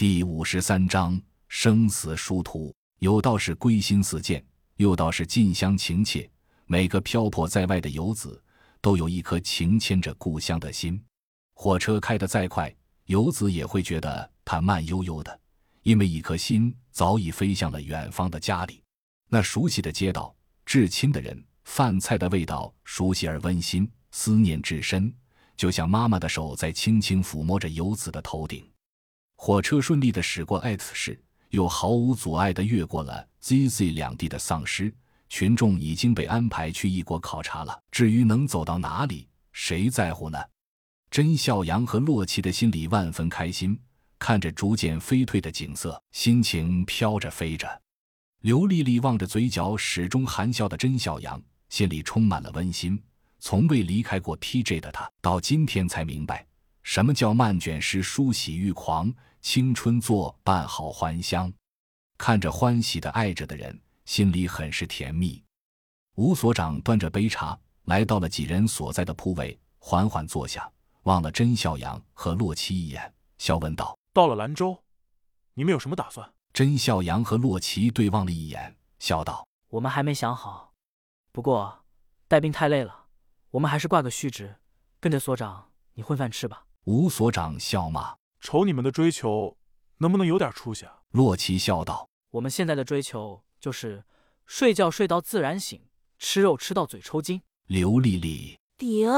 第五十三章生死殊途。有道是归心似箭，有道是近乡情切。每个漂泊在外的游子，都有一颗情牵着故乡的心。火车开得再快，游子也会觉得它慢悠悠的，因为一颗心早已飞向了远方的家里。那熟悉的街道，至亲的人，饭菜的味道，熟悉而温馨，思念至深，就像妈妈的手在轻轻抚摸着游子的头顶。火车顺利地驶过 X 市，又毫无阻碍地越过了 ZZ 两地的丧尸。群众已经被安排去异国考察了。至于能走到哪里，谁在乎呢？甄孝阳和洛奇的心里万分开心，看着逐渐飞退的景色，心情飘着飞着。刘丽丽望着嘴角始终含笑的甄孝阳，心里充满了温馨。从未离开过 TJ 的他，到今天才明白，什么叫漫卷诗书喜欲狂。青春作伴好还乡，看着欢喜的爱着的人，心里很是甜蜜。吴所长端着杯茶来到了几人所在的铺位，缓缓坐下，望了甄孝阳和洛奇一眼，笑问道：“到了兰州，你们有什么打算？”甄孝阳和洛奇对望了一眼，笑道：“我们还没想好，不过带兵太累了，我们还是挂个虚职，跟着所长你混饭吃吧。”吴所长笑骂。瞅你们的追求，能不能有点出息？啊？洛奇笑道：“我们现在的追求就是睡觉睡到自然醒，吃肉吃到嘴抽筋。”刘丽丽顶，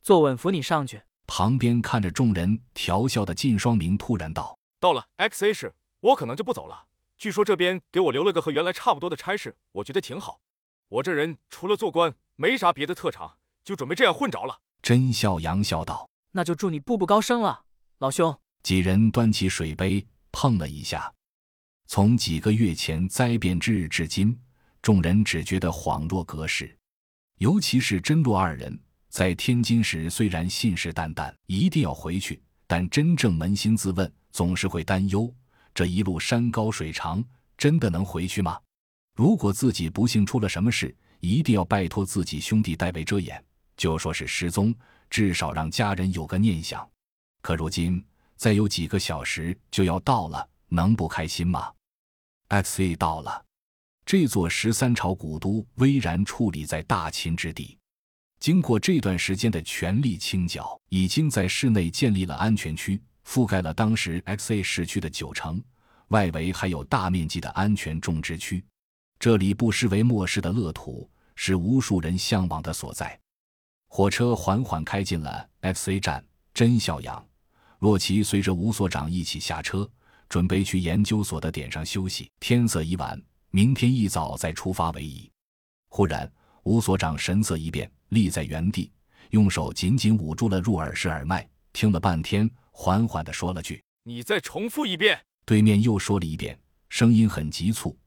坐稳扶你上去。旁边看着众人调笑的靳双明突然道：“到了 X A 市，我可能就不走了。据说这边给我留了个和原来差不多的差事，我觉得挺好。我这人除了做官，没啥别的特长，就准备这样混着了。”甄笑阳笑道：“那就祝你步步高升了，老兄。”几人端起水杯碰了一下。从几个月前灾变之日至今，众人只觉得恍若隔世。尤其是甄洛二人在天津时，虽然信誓旦旦一定要回去，但真正扪心自问，总是会担忧：这一路山高水长，真的能回去吗？如果自己不幸出了什么事，一定要拜托自己兄弟代为遮掩，就说是失踪，至少让家人有个念想。可如今，再有几个小时就要到了，能不开心吗？X A 到了，这座十三朝古都巍然矗立在大秦之地。经过这段时间的全力清剿，已经在市内建立了安全区，覆盖了当时 X A 市区的九成，外围还有大面积的安全种植区。这里不失为末世的乐土，是无数人向往的所在。火车缓缓开进了 X A 站，真小阳。洛奇随着吴所长一起下车，准备去研究所的点上休息。天色已晚，明天一早再出发为宜。忽然，吴所长神色一变，立在原地，用手紧紧捂住了入耳式耳麦，听了半天，缓缓地说了句：“你再重复一遍。”对面又说了一遍，声音很急促，